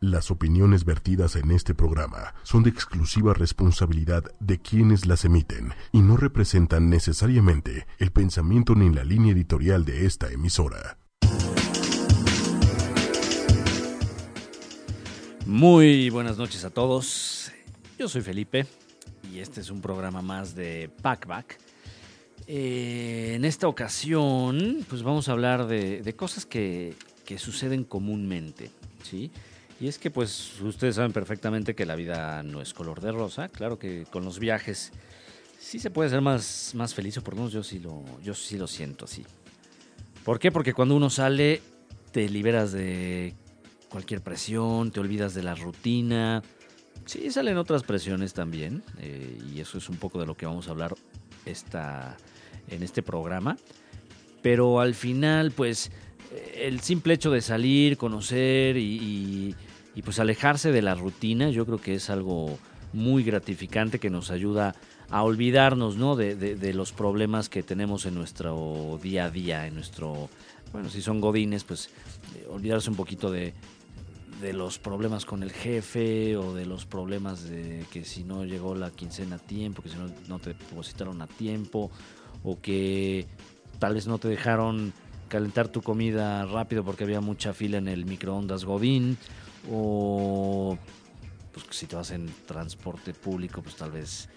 Las opiniones vertidas en este programa son de exclusiva responsabilidad de quienes las emiten y no representan necesariamente el pensamiento ni la línea editorial de esta emisora. Muy buenas noches a todos. Yo soy Felipe y este es un programa más de Packback. Eh, en esta ocasión, pues vamos a hablar de, cosas que, que suceden comúnmente, ¿sí? Y es que pues ustedes saben perfectamente que la vida no es color de rosa. Claro que con los viajes sí se puede ser más, más feliz, o por lo menos yo sí lo, yo sí lo siento así. ¿Por qué? Porque cuando uno sale te liberas de cualquier presión, te olvidas de la rutina. Sí, salen otras presiones también. Eh, y eso es un poco de lo que vamos a hablar esta, en este programa. Pero al final, pues, el simple hecho de salir, conocer y, y pues alejarse de la rutina, yo creo que es algo muy gratificante que nos ayuda a olvidarnos ¿no? de, los problemas que tenemos en nuestro día a día, en nuestro, bueno, si son godines, pues eh, olvidarse un poquito de, de los problemas con el jefe o de los problemas de que si no llegó la quincena a tiempo, que si no, no te depositaron a tiempo o que tal vez no te dejaron calentar tu comida rápido porque había mucha fila en el microondas Godín o pues si te vas en transporte público, pues tal vez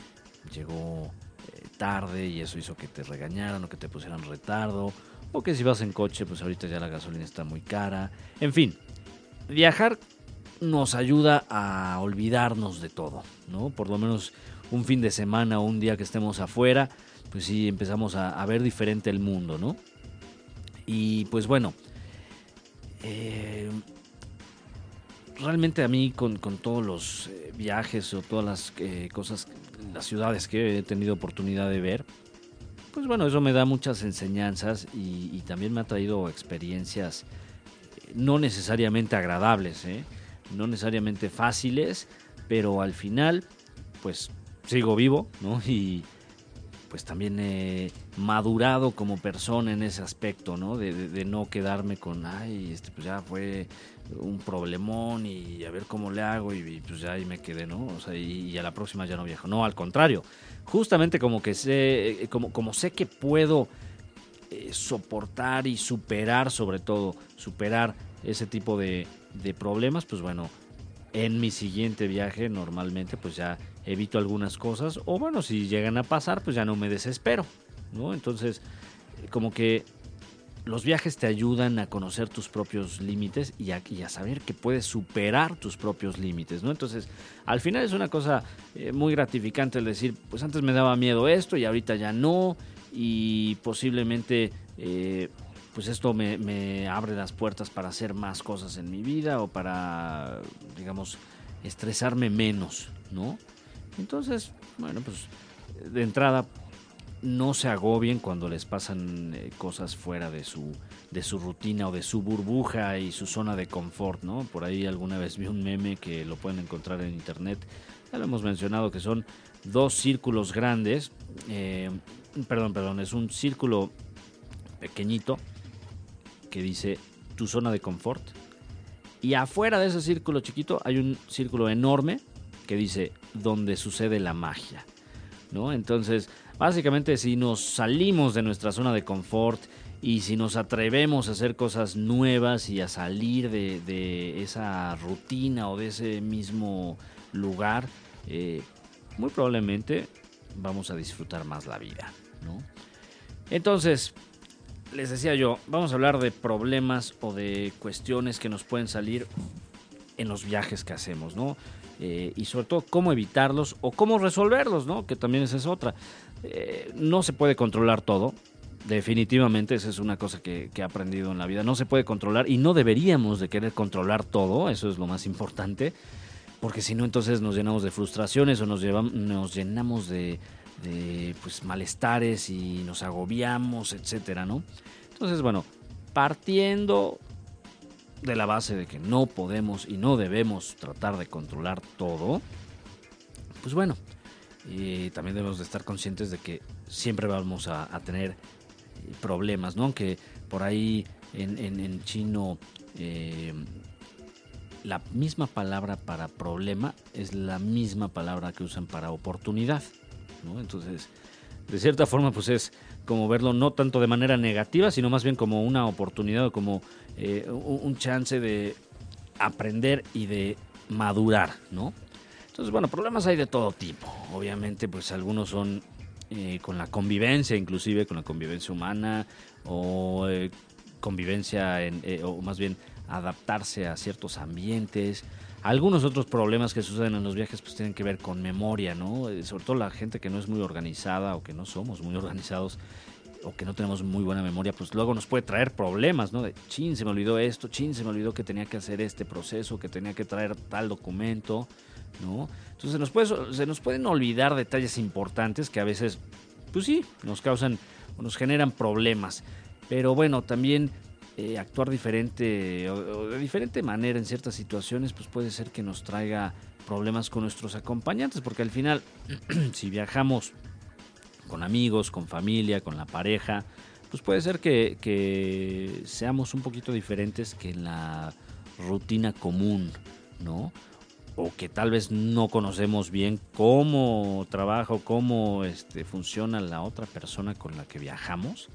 llegó eh, tarde y eso hizo que te regañaran o que te pusieran retardo. O que si vas en coche, pues ahorita ya la gasolina está muy cara. En fin, viajar nos ayuda a olvidarnos de todo, ¿no? Por lo menos un fin de semana o un día que estemos afuera, pues sí empezamos a, a ver diferente el mundo, ¿no? Y pues bueno, eh, realmente a mí con, todos los eh, viajes o todas las eh, cosas, las ciudades que he tenido oportunidad de ver, pues bueno, eso me da muchas enseñanzas y, también me ha traído experiencias eh, no necesariamente agradables, no necesariamente fáciles, pero al final, pues sigo vivo, ¿no? Y, pues también he madurado como persona en ese aspecto, ¿no? De, no quedarme con, ay, este pues ya fue un problemón y a ver cómo le hago y, pues ya ahí me quedé, ¿no? O sea, y, a la próxima ya no viajo. No, al contrario, justamente como que sé, como, como sé que puedo eh, soportar y superar sobre todo, superar ese tipo de, de problemas, pues bueno, en mi siguiente viaje normalmente pues ya evito algunas cosas o bueno, si llegan a pasar pues ya no me desespero, ¿no? Entonces, como que los viajes te ayudan a conocer tus propios límites y a, saber que puedes superar tus propios límites, ¿no? Entonces, al final es una cosa eh, muy gratificante el decir, pues antes me daba miedo esto y ahorita ya no y posiblemente... Eh, pues esto me, abre las puertas para hacer más cosas en mi vida o para, digamos, estresarme menos, ¿no? Entonces, bueno, pues de entrada no se agobien cuando les pasan eh, cosas fuera de su, de su rutina o de su burbuja y su zona de confort, ¿no? Por ahí alguna vez vi un meme que lo pueden encontrar en internet, ya lo hemos mencionado, que son dos círculos grandes, eh, perdón, perdón, es un círculo pequeñito que dice tu zona de confort. Y afuera de ese círculo chiquito hay un círculo enorme que dice donde sucede la magia. ¿no? Entonces, básicamente si nos salimos de nuestra zona de confort y si nos atrevemos a hacer cosas nuevas y a salir de, esa rutina o de ese mismo lugar, eh, muy probablemente vamos a disfrutar más la vida. ¿no? Entonces, les decía yo, vamos a hablar de problemas o de cuestiones que nos pueden salir en los viajes que hacemos, ¿no? Eh, y sobre todo cómo evitarlos o cómo resolverlos, ¿no? Que también esa es otra. Eh, no se puede controlar todo, definitivamente esa es una cosa que, he aprendido en la vida. No se puede controlar y no deberíamos de querer controlar todo, eso es lo más importante, porque si no entonces nos llenamos de frustraciones o nos, llevamos, nos llenamos de de pues, malestares y nos agobiamos, etcétera, ¿no? Entonces, bueno, partiendo de la base de que no podemos y no debemos tratar de controlar todo, pues bueno, y también debemos de estar conscientes de que siempre vamos a, tener problemas, ¿no? Aunque por ahí en, chino eh, la misma palabra para problema es la misma palabra que usan para oportunidad, ¿no? Entonces, de cierta forma, pues es como verlo no tanto de manera negativa, sino más bien como una oportunidad o como eh, un chance de aprender y de madurar, ¿no? Entonces, bueno, problemas hay de todo tipo. Obviamente, pues algunos son eh, con la convivencia, inclusive con la convivencia humana, o eh, convivencia, en, o más bien adaptarse a ciertos ambientes. Algunos otros problemas que suceden en los viajes pues tienen que ver con memoria, ¿no? Sobre todo la gente que no es muy organizada o que no somos muy organizados o que no tenemos muy buena memoria, pues luego nos puede traer problemas, ¿no? De, chin, se me olvidó esto, chin, se me olvidó que tenía que hacer este proceso, que tenía que traer tal documento, ¿no? Entonces se nos, puede, se nos pueden olvidar detalles importantes que a veces, pues sí, nos causan o nos generan problemas. Pero bueno, también eh, actuar diferente o, de diferente manera en ciertas situaciones, pues puede ser que nos traiga problemas con nuestros acompañantes, porque al final, si viajamos con amigos, con familia, con la pareja, pues puede ser que, que seamos un poquito diferentes que en la rutina común, ¿no? o que tal vez no conocemos bien cómo trabaja o cómo este, funciona la otra persona con la que viajamos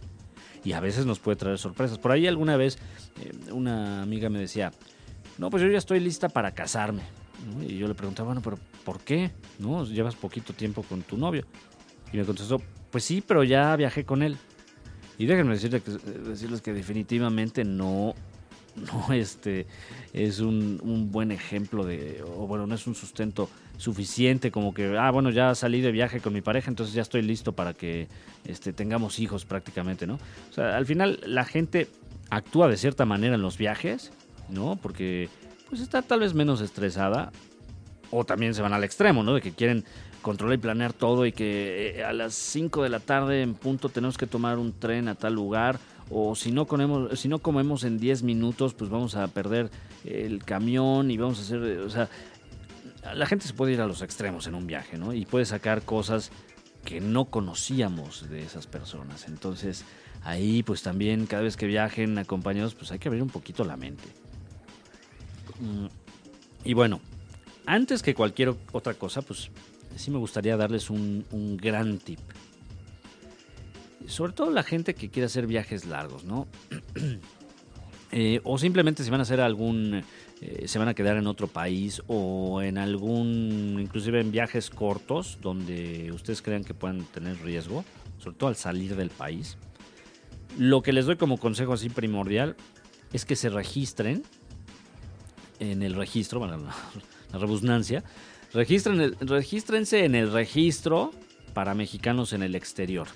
y a veces nos puede traer sorpresas. Por ahí alguna vez eh, una amiga me decía, no, pues yo ya estoy lista para casarme. Y yo le preguntaba, bueno, pero ¿por qué? ¿No? Llevas poquito tiempo con tu novio. Me contestó, pues sí, pero ya viajé con él. Y déjenme decirles que, definitivamente no no este, es un, buen ejemplo de, o bueno, no es un sustento suficiente como que, ah, bueno, ya salí de viaje con mi pareja, entonces ya estoy listo para que este, tengamos hijos prácticamente, ¿no? O sea, al final la gente actúa de cierta manera en los viajes, ¿no? Porque pues está tal vez menos estresada o también se van al extremo, ¿no? De que quieren controlar y planear todo y que eh, a las 5 de la tarde en punto tenemos que tomar un tren a tal lugar o si no comemos, si no comemos en 10 minutos, pues vamos a perder el camión y vamos a hacer, o sea, la gente se puede ir a los extremos en un viaje, ¿no? Y puede sacar cosas que no conocíamos de esas personas. Entonces, ahí pues también cada vez que viajen acompañados, pues hay que abrir un poquito la mente. Mm, y bueno, antes que cualquier otra cosa, pues sí me gustaría darles un, gran tip sobre todo la gente que quiere hacer viajes largos, ¿no? Eh, o simplemente se van a hacer algún, eh, se van a quedar en otro país o en algún, inclusive en viajes cortos donde ustedes crean que puedan tener riesgo, sobre todo al salir del país. Lo que les doy como consejo así primordial es que se registren en el registro, bueno, la, rebusnancia, registren, regístrense en el registro para mexicanos en el exterior.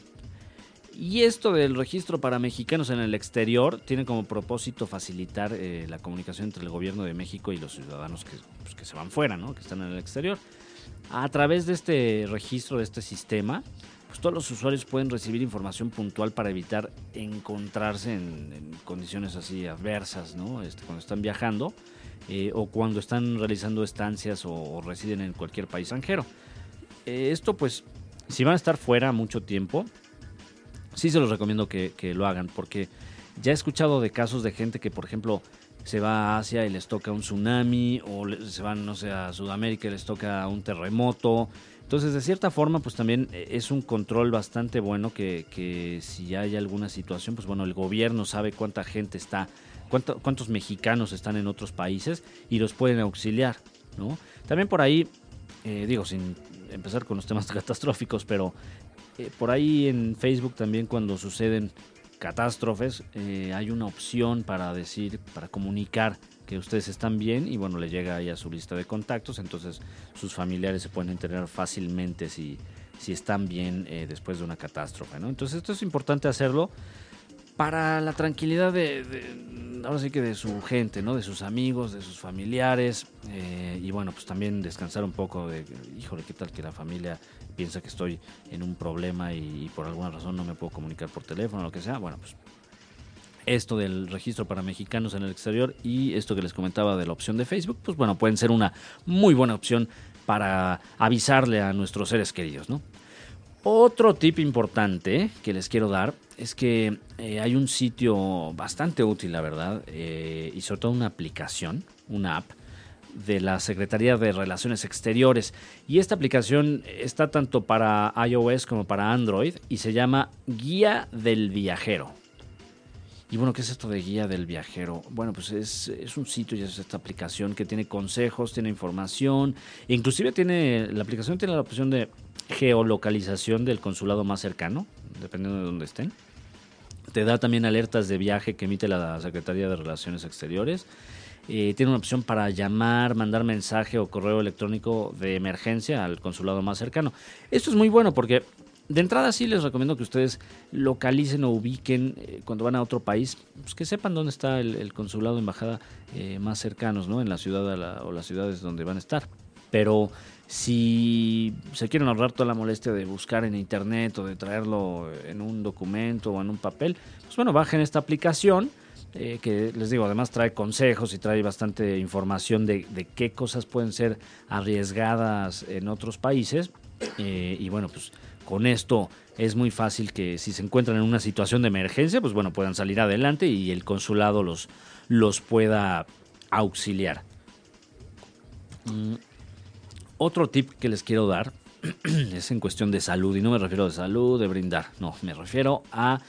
Y esto del registro para mexicanos en el exterior tiene como propósito facilitar eh, la comunicación entre el gobierno de México y los ciudadanos que, pues, que se van fuera, ¿no? que están en el exterior. A través de este registro, de este sistema, pues todos los usuarios pueden recibir información puntual para evitar encontrarse en, condiciones así adversas, ¿no? Este, cuando están viajando eh, o cuando están realizando estancias o, residen en cualquier país extranjero. Eh, esto, pues, si van a estar fuera mucho tiempo, sí se los recomiendo que, lo hagan, porque ya he escuchado de casos de gente que, por ejemplo, se va a Asia y les toca un tsunami, o se van, no sé, a Sudamérica y les toca un terremoto. Entonces, de cierta forma, pues también eh, es un control bastante bueno que, que si hay alguna situación, pues bueno, el gobierno sabe cuánta gente está, cuánto, cuántos mexicanos están en otros países y los pueden auxiliar, ¿no? También por ahí, eh, digo, sin empezar con los temas catastróficos, pero eh, por ahí en Facebook también cuando suceden catástrofes eh, hay una opción para decir, para comunicar que ustedes están bien y bueno, le llega ahí a su lista de contactos, entonces sus familiares se pueden enterar fácilmente si, si están bien después de una catástrofe, ¿no? Entonces esto es importante hacerlo para la tranquilidad de, ahora sí que de su gente, ¿no? De sus amigos, de sus familiares y bueno, pues también descansar un poco de, híjole, qué tal que la familia piensa que estoy en un problema y, por alguna razón no me puedo comunicar por teléfono o lo que sea, bueno, pues esto del registro para mexicanos en el exterior y esto que les comentaba de la opción de Facebook, pues bueno, pueden ser una muy buena opción para avisarle a nuestros seres queridos, ¿no? Otro tip importante que les quiero dar es que eh, hay un sitio bastante útil, la verdad, eh, y sobre todo una aplicación, una app, de la Secretaría de Relaciones Exteriores. Y esta aplicación está tanto para iOS como para Android y se llama Guía del Viajero. Y bueno, ¿qué es esto de guía del viajero? Bueno, pues es, es, un sitio y es esta aplicación que tiene consejos, tiene información, inclusive tiene, la aplicación tiene la opción de geolocalización del consulado más cercano, dependiendo de dónde estén. Te da también alertas de viaje que emite la Secretaría de Relaciones Exteriores. Eh, tiene una opción para llamar, mandar mensaje o correo electrónico de emergencia al consulado más cercano. Esto es muy bueno porque de entrada sí les recomiendo que ustedes localicen o ubiquen eh, cuando van a otro país, pues que sepan dónde está el, consulado, embajada eh, más cercanos, ¿no? En la ciudad o las ciudades donde van a estar. Pero si se quieren ahorrar toda la molestia de buscar en internet o de traerlo en un documento o en un papel, pues bueno, bajen esta aplicación. Eh, que les digo, además trae consejos y trae bastante información de, qué cosas pueden ser arriesgadas en otros países. Y bueno, pues con esto es muy fácil que si se encuentran en una situación de emergencia, pues bueno, puedan salir adelante y el consulado los, los pueda auxiliar. Mm, otro tip que les quiero dar es en cuestión de salud, y no me refiero de salud, de brindar, no, me refiero a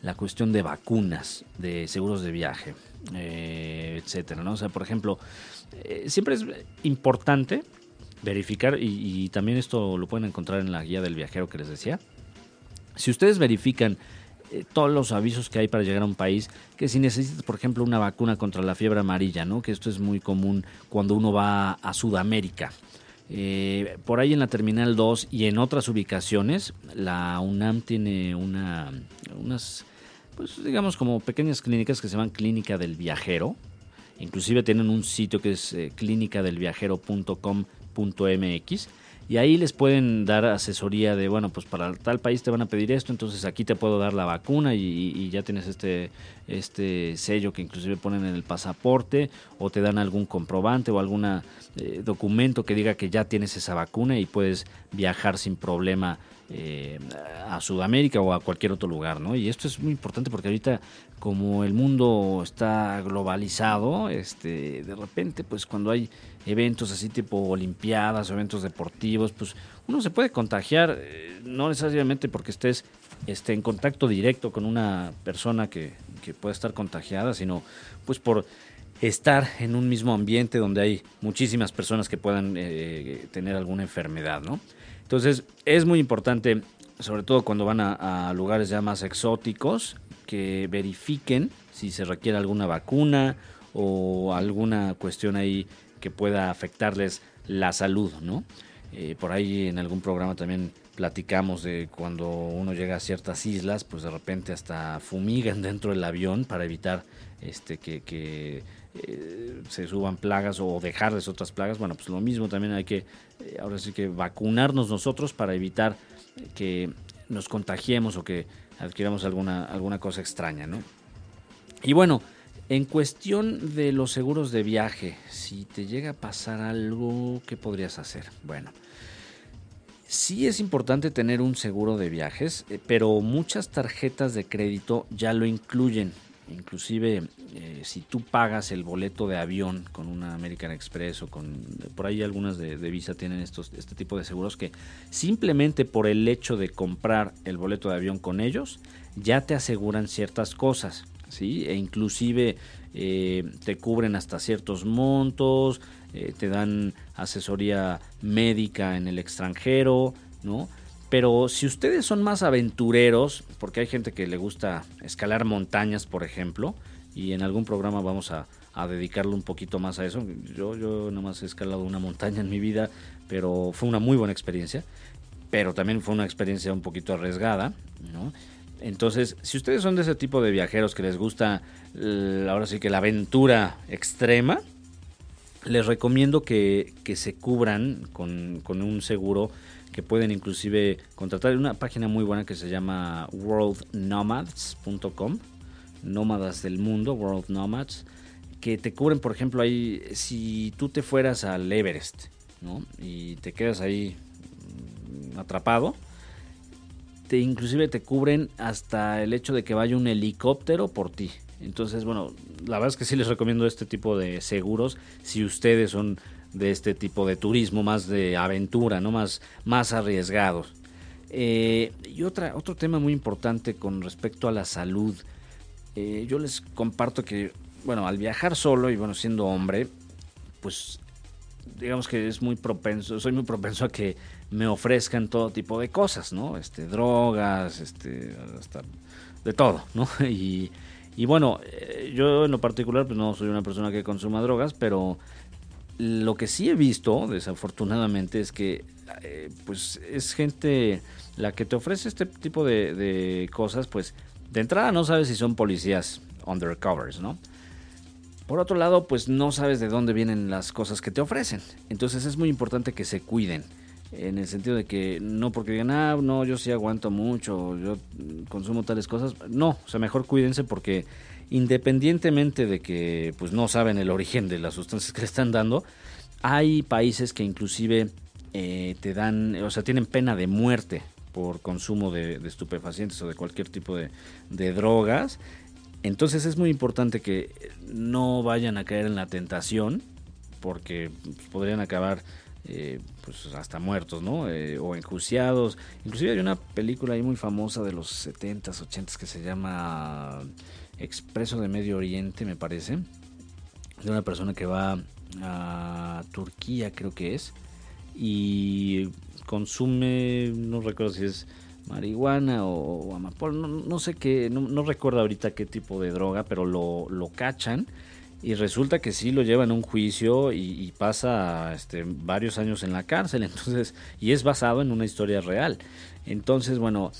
la cuestión de vacunas, de seguros de viaje, eh, etcétera. ¿no? O sea, por ejemplo, eh, siempre es importante verificar, y, también esto lo pueden encontrar en la guía del viajero que les decía. Si ustedes verifican eh, todos los avisos que hay para llegar a un país, que si necesitas, por ejemplo, una vacuna contra la fiebre amarilla, ¿no? que esto es muy común cuando uno va a Sudamérica. Eh, por ahí en la Terminal 2 y en otras ubicaciones, la UNAM tiene una, unas, pues digamos como pequeñas clínicas que se llaman Clínica del Viajero. Inclusive tienen un sitio que es eh, clínicadelviajero.com.mx y ahí les pueden dar asesoría de, bueno, pues para tal país te van a pedir esto, entonces aquí te puedo dar la vacuna y, ya tienes este, este sello que inclusive ponen en el pasaporte o te dan algún comprobante o algún eh, documento que diga que ya tienes esa vacuna y puedes viajar sin problema eh, a Sudamérica o a cualquier otro lugar, ¿no? Y esto es muy importante porque ahorita como el mundo está globalizado, este, de repente, pues cuando hay eventos así tipo olimpiadas o eventos deportivos, pues uno se puede contagiar, eh, no necesariamente porque estés este, en contacto directo con una persona que, que pueda estar contagiada, sino pues por estar en un mismo ambiente donde hay muchísimas personas que puedan eh, tener alguna enfermedad, ¿no? Entonces es muy importante, sobre todo cuando van a, lugares ya más exóticos, que verifiquen si se requiere alguna vacuna o alguna cuestión ahí que pueda afectarles la salud, ¿no? Eh, por ahí en algún programa también platicamos de cuando uno llega a ciertas islas, pues de repente hasta fumigan dentro del avión para evitar este que, eh, se suban plagas o dejarles otras plagas. Bueno, pues lo mismo también hay que, eh, ahora sí que vacunarnos nosotros para evitar que nos contagiemos o que adquiramos alguna, alguna cosa extraña, ¿no? Y bueno, en cuestión de los seguros de viaje, si te llega a pasar algo, ¿qué podrías hacer? Bueno, sí es importante tener un seguro de viajes, eh, pero muchas tarjetas de crédito ya lo incluyen. Inclusive eh, si tú pagas el boleto de avión con una American Express o con por ahí algunas de, Visa tienen estos, este tipo de seguros que simplemente por el hecho de comprar el boleto de avión con ellos ya te aseguran ciertas cosas, ¿sí? E inclusive eh, te cubren hasta ciertos montos, eh, te dan asesoría médica en el extranjero, ¿no? Pero si ustedes son más aventureros, porque hay gente que le gusta escalar montañas, por ejemplo, y en algún programa vamos a, a dedicarle un poquito más a eso. Yo, yo nomás he escalado una montaña en mi vida, pero fue una muy buena experiencia, pero también fue una experiencia un poquito arriesgada, ¿no? Entonces, si ustedes son de ese tipo de viajeros que les gusta, ahora sí que la aventura extrema, les recomiendo que, que se cubran con, con un seguro que pueden inclusive contratar una página muy buena que se llama worldnomads.com, nómadas del mundo, World Nomads, que te cubren, por ejemplo, ahí, si tú te fueras al Everest, ¿no? Y te quedas ahí mm, atrapado, te inclusive te cubren hasta el hecho de que vaya un helicóptero por ti. Entonces, bueno, la verdad es que sí les recomiendo este tipo de seguros si ustedes son de este tipo de turismo, más de aventura, ¿no? Más, más arriesgados. Eh, y otra, otro tema muy importante con respecto a la salud. Eh, yo les comparto que, bueno, al viajar solo y bueno, siendo hombre, pues digamos que es muy propenso, soy muy propenso a que me ofrezcan todo tipo de cosas, ¿no? Este, drogas, este, hasta de todo, ¿no? Y, y bueno, eh, yo en lo particular pues no soy una persona que consuma drogas, pero lo que sí he visto, desafortunadamente, es que eh, pues es gente la que te ofrece este tipo de, de, cosas, pues de entrada no sabes si son policías undercovers, ¿no? Por otro lado, pues no sabes de dónde vienen las cosas que te ofrecen. Entonces es muy importante que se cuiden. En el sentido de que no porque digan, ah, no, yo sí aguanto mucho, yo consumo tales cosas. No, o sea, mejor cuídense porque independientemente de que pues no saben el origen de las sustancias que le están dando, hay países que inclusive eh, te dan, o sea, tienen pena de muerte por consumo de, estupefacientes o de cualquier tipo de, drogas. Entonces es muy importante que no vayan a caer en la tentación, porque podrían acabar eh, pues hasta muertos, ¿no? Eh, o enjuiciados. Inclusive hay una película ahí muy famosa de los 70s, 80s que se llama Expreso de Medio Oriente, me parece. De una persona que va a Turquía, creo que es. Y consume, no recuerdo si es marihuana o, amapola, no, sé qué, no, recuerdo ahorita qué tipo de droga, pero lo, lo cachan y resulta que sí lo llevan a un juicio y, pasa este, varios años en la cárcel, entonces, y es basado en una historia real. Entonces, bueno,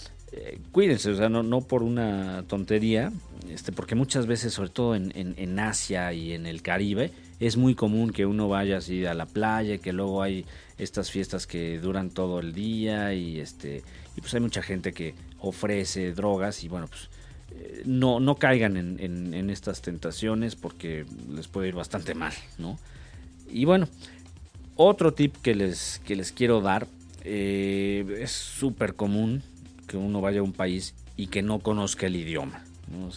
cuídense, o sea, no, por una tontería, este, porque muchas veces, sobre todo en, en, Asia y en el Caribe, es muy común que uno vaya así a la playa, que luego hay estas fiestas que duran todo el día y este y pues hay mucha gente que ofrece drogas y bueno pues eh, no, no caigan en, en, estas tentaciones porque les puede ir bastante mal, ¿no? Y bueno, otro tip que les, que les quiero dar, eh, es súper común que uno vaya a un país y que no conozca el idioma,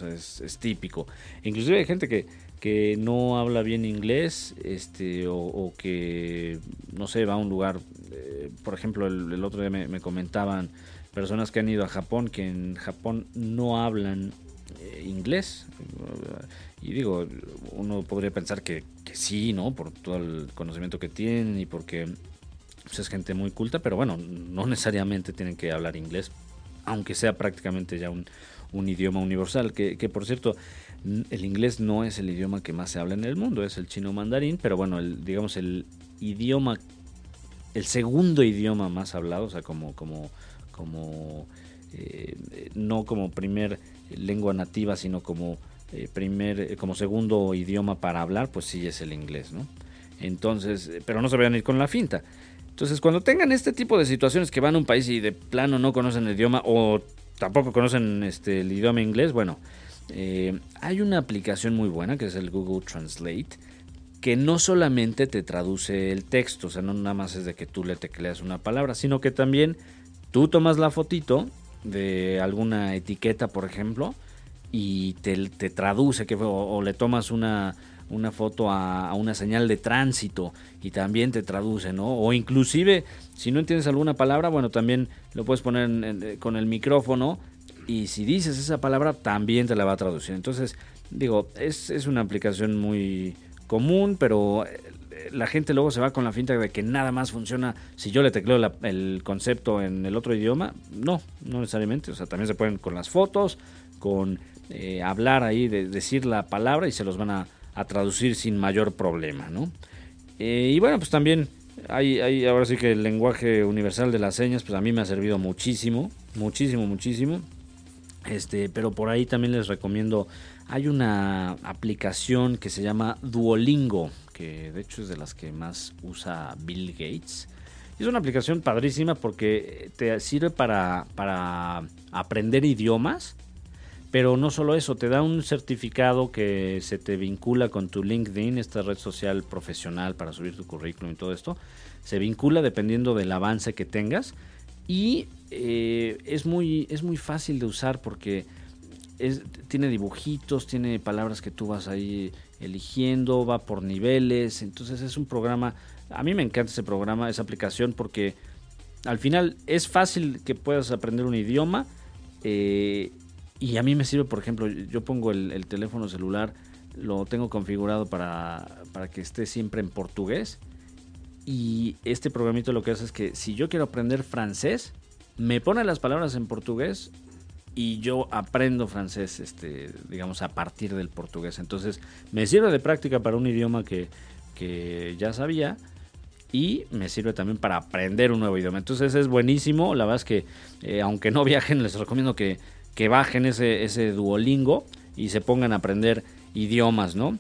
es, típico. Inclusive hay gente que, que no habla bien inglés este, o, que, no sé, va a un lugar, eh, por ejemplo, el, otro día me comentaban personas que han ido a Japón que en Japón no hablan eh, inglés. Y digo, uno podría pensar que, sí, ¿no? Por todo el conocimiento que tienen y porque pues, es gente muy culta, pero bueno, no necesariamente tienen que hablar inglés, aunque sea prácticamente ya un, idioma universal. Que, por cierto, el inglés no es el idioma que más se habla en el mundo, es el chino mandarín, pero bueno, el, digamos el idioma, el segundo idioma más hablado, o sea, como, como como eh, no como primer lengua nativa, sino como eh, primer, eh, como segundo idioma para hablar, pues sí es el inglés, ¿no? Entonces, pero no se vayan a ir con la finta. Entonces, cuando tengan este tipo de situaciones que van a un país y de plano no conocen el idioma o tampoco conocen este, el idioma inglés, bueno, hay una aplicación muy buena que es el Google Translate que no solamente te traduce el texto, o sea, no nada más es de que tú le tecleas una palabra, sino que también Tú tomas la fotito de alguna etiqueta, por ejemplo, y te, te traduce, que, o, le tomas una, una foto a, una señal de tránsito y también te traduce, ¿no? O inclusive, si no entiendes alguna palabra, bueno, también lo puedes poner con el micrófono y si dices esa palabra, también te la va a traducir. Entonces, digo, es, es una aplicación muy común, pero la gente luego se va con la finta de que nada más funciona si yo le tecleo el concepto en el otro idioma. No, no necesariamente. O sea, también se pueden con las fotos, con eh, hablar ahí, de, decir la palabra y se los van a, traducir sin mayor problema, ¿no? Eh, y bueno, pues también hay, hay, ahora sí que el lenguaje universal de las señas, pues a mí me ha servido muchísimo, muchísimo, muchísimo. Este, pero por ahí también les recomiendo, hay una aplicación que se llama Duolingo, que de hecho es de las que más usa Bill Gates. Es una aplicación padrísima porque te sirve para, para aprender idiomas, pero no solo eso, te da un certificado que se te vincula con tu LinkedIn, esta red social profesional para subir tu currículum y todo esto. Se vincula dependiendo del avance que tengas y eh, es, muy, es muy fácil de usar porque tiene dibujitos, tiene palabras que tú vas ahí eligiendo, va por niveles, entonces es un programa, a mí me encanta ese programa, esa aplicación, porque al final es fácil que puedas aprender un idioma eh, y a mí me sirve, por ejemplo, yo pongo el, teléfono celular, lo tengo configurado para, para que esté siempre en portugués y este programito lo que hace es que si yo quiero aprender francés, me pone las palabras en portugués y yo aprendo francés, este, digamos, a partir del portugués. Entonces, me sirve de práctica para un idioma que, ya sabía y me sirve también para aprender un nuevo idioma. Entonces, es buenísimo. La verdad es que, eh, aunque no viajen, les recomiendo que, que bajen ese, ese Duolingo y se pongan a aprender idiomas, ¿no?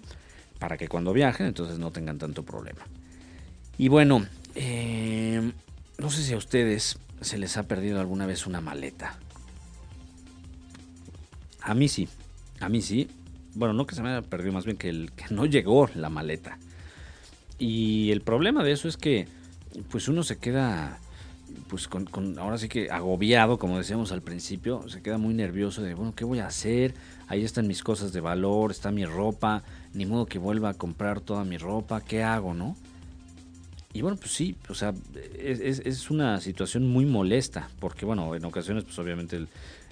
Para que cuando viajen, entonces no tengan tanto problema. Y bueno, eh, no sé si a ustedes se les ha perdido alguna vez una maleta. A mí sí, a mí sí. Bueno, no que se me haya perdido, más bien que, el, que no llegó la maleta. Y el problema de eso es que pues uno se queda pues con, ahora sí que agobiado, como decíamos al principio, se queda muy nervioso de, bueno, ¿qué voy a hacer? Ahí están mis cosas de valor, está mi ropa, ni modo que vuelva a comprar toda mi ropa, ¿qué hago, no? Y bueno, pues sí, o sea, es, es una situación muy molesta, porque bueno, en ocasiones pues obviamente el,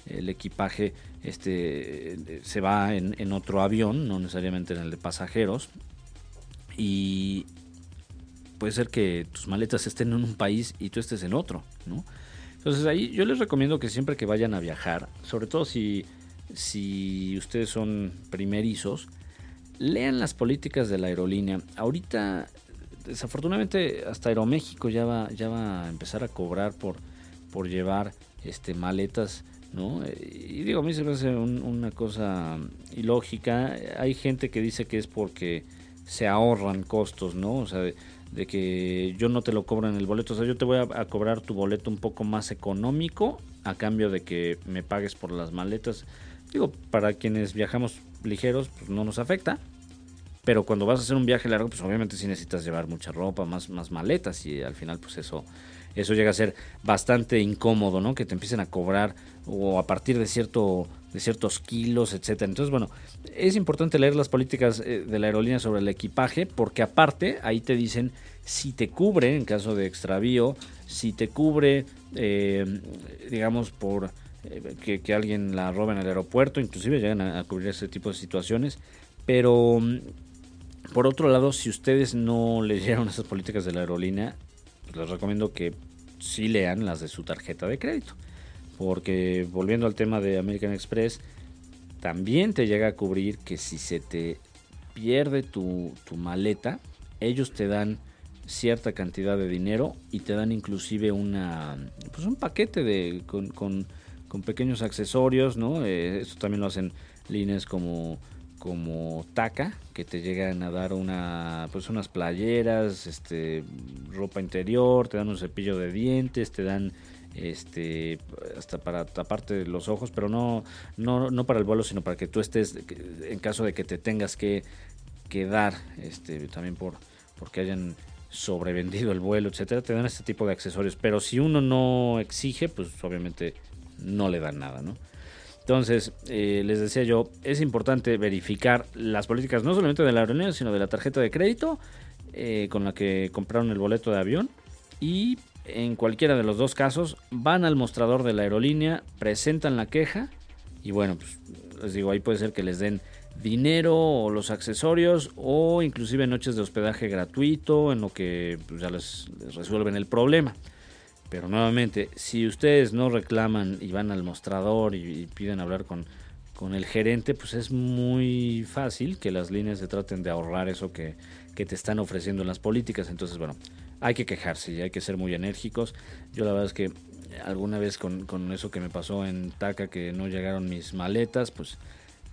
el equipaje este, se va en, en, otro avión, no necesariamente en el de pasajeros. Y puede ser que tus maletas estén en un país y tú estés en otro, ¿no? Entonces ahí yo les recomiendo que siempre que vayan a viajar, sobre todo si, si ustedes son primerizos, lean las políticas de la aerolínea. Ahorita, desafortunadamente, hasta Aeroméxico ya va, ya va a empezar a cobrar por, por llevar este, maletas ¿no? Y digo, a mí se me hace una cosa ilógica. Hay gente que dice que es porque se ahorran costos, ¿no? O sea, de, que yo no te lo cobro en el boleto. O sea, yo te voy a, cobrar tu boleto un poco más económico a cambio de que me pagues por las maletas. Digo, para quienes viajamos ligeros, pues no nos afecta. Pero cuando vas a hacer un viaje largo, pues obviamente sí necesitas llevar mucha ropa, más, más maletas y al final pues eso eso llega a ser bastante incómodo, ¿no? Que te empiecen a cobrar o a partir de cierto de ciertos kilos, etcétera. Entonces, bueno, es importante leer las políticas eh, de la aerolínea sobre el equipaje, porque aparte ahí te dicen si te cubre en caso de extravío, si te cubre, eh, digamos, por eh, que, alguien la roba en el aeropuerto, inclusive llegan a, cubrir ese tipo de situaciones, pero mm, por otro lado, si ustedes no leyeron esas políticas de la aerolínea, les recomiendo que sí lean las de su tarjeta de crédito. Porque volviendo al tema de American Express, también te llega a cubrir que si se te pierde tu, maleta, ellos te dan cierta cantidad de dinero y te dan inclusive una pues un paquete de con, con, pequeños accesorios, ¿no? Eh, esto también lo hacen líneas como como Taca, que te llegan a dar una, pues unas playeras, este, ropa interior, te dan un cepillo de dientes, te dan este hasta para taparte los ojos, pero no, no, no para el vuelo, sino para que tú estés, en caso de que te tengas que quedar, este, también por porque hayan sobrevendido el vuelo, etcétera, te dan este tipo de accesorios. Pero si uno no exige, pues obviamente no le dan nada, ¿no? Entonces, eh, les decía yo, es importante verificar las políticas no solamente de la aerolínea, sino de la tarjeta de crédito eh, con la que compraron el boleto de avión. Y en cualquiera de los dos casos, van al mostrador de la aerolínea, presentan la queja y bueno, pues les digo, ahí puede ser que les den dinero o los accesorios o inclusive noches de hospedaje gratuito en lo que pues, ya les resuelven el problema. Pero nuevamente, si ustedes no reclaman y van al mostrador y, piden hablar con, con, el gerente, pues es muy fácil que las líneas se traten de ahorrar eso que, te están ofreciendo las políticas. Entonces, bueno, hay que quejarse y hay que ser muy enérgicos. Yo la verdad es que alguna vez con, con eso que me pasó en Taca, que no llegaron mis maletas, pues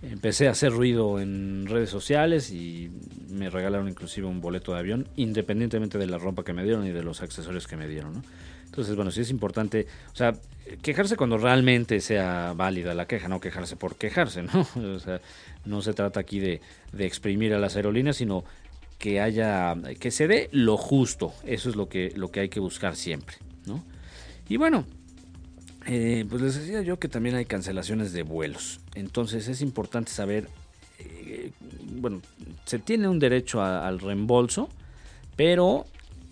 empecé a hacer ruido en redes sociales y me regalaron inclusive un boleto de avión, independientemente de la ropa que me dieron y de los accesorios que me dieron. ¿no? Entonces, bueno, sí es importante, o sea, quejarse cuando realmente sea válida la queja, no quejarse por quejarse, ¿no? O sea, no se trata aquí de, exprimir a las aerolíneas, sino que haya, que se dé lo justo, eso es lo que, lo que hay que buscar siempre, ¿no? Y bueno, Eh, pues les decía yo que también hay cancelaciones de vuelos. Entonces es importante saber, eh, bueno, se tiene un derecho al reembolso, pero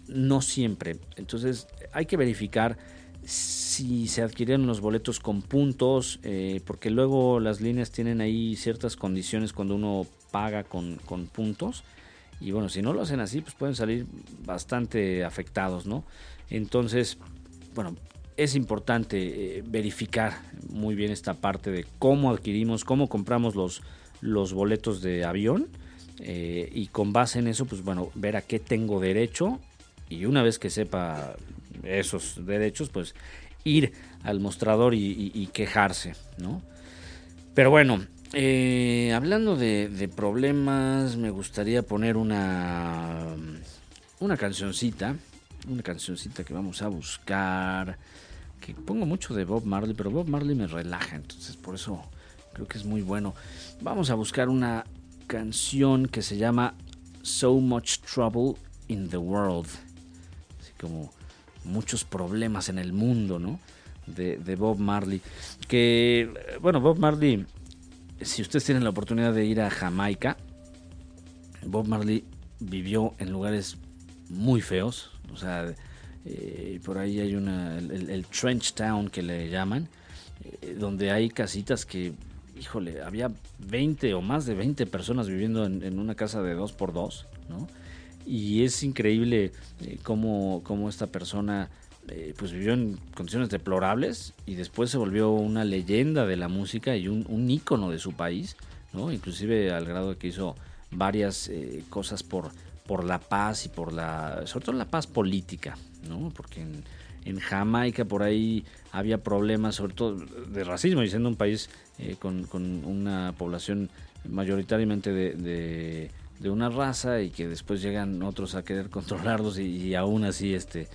no siempre. Entonces hay que verificar si se adquirieron los boletos con puntos, eh, porque luego las líneas tienen ahí ciertas condiciones cuando uno paga con, con, puntos. Y bueno, si no lo hacen así, pues pueden salir bastante afectados, ¿no? Entonces, bueno, es importante eh, verificar muy bien esta parte de cómo adquirimos, cómo compramos los, los boletos de avión. Eh, y con base en eso, pues bueno, ver a qué tengo derecho. Y una vez que sepa esos derechos, pues ir al mostrador y, quejarse, ¿no? Pero bueno, eh, hablando de, problemas, me gustaría poner una, una cancioncita, una cancioncita que vamos a buscar, que pongo mucho de Bob Marley, pero Bob Marley me relaja, entonces por eso creo que es muy bueno. Vamos a buscar una canción que se llama So Much Trouble in the World, así como muchos problemas en el mundo, ¿no? De, Bob Marley. Que, bueno, Bob Marley, si ustedes tienen la oportunidad de ir a Jamaica, Bob Marley vivió en lugares muy feos, o sea, eh, por ahí hay una, el, Trench Town que le llaman, eh, donde hay casitas que, híjole, había 20 o más de 20 personas viviendo en, una casa de 2 por 2 ¿no? Y es increíble eh, cómo, esta persona eh, pues vivió en condiciones deplorables y después se volvió una leyenda de la música y un, un ícono de su país, ¿no? inclusive al grado de que hizo varias eh, cosas por, por la paz y por la, sobre todo la paz política, ¿no? porque en, Jamaica por ahí había problemas, sobre todo de racismo, y siendo un país con, una población mayoritariamente de una raza y que después llegan otros a querer controlarlos y, aún así este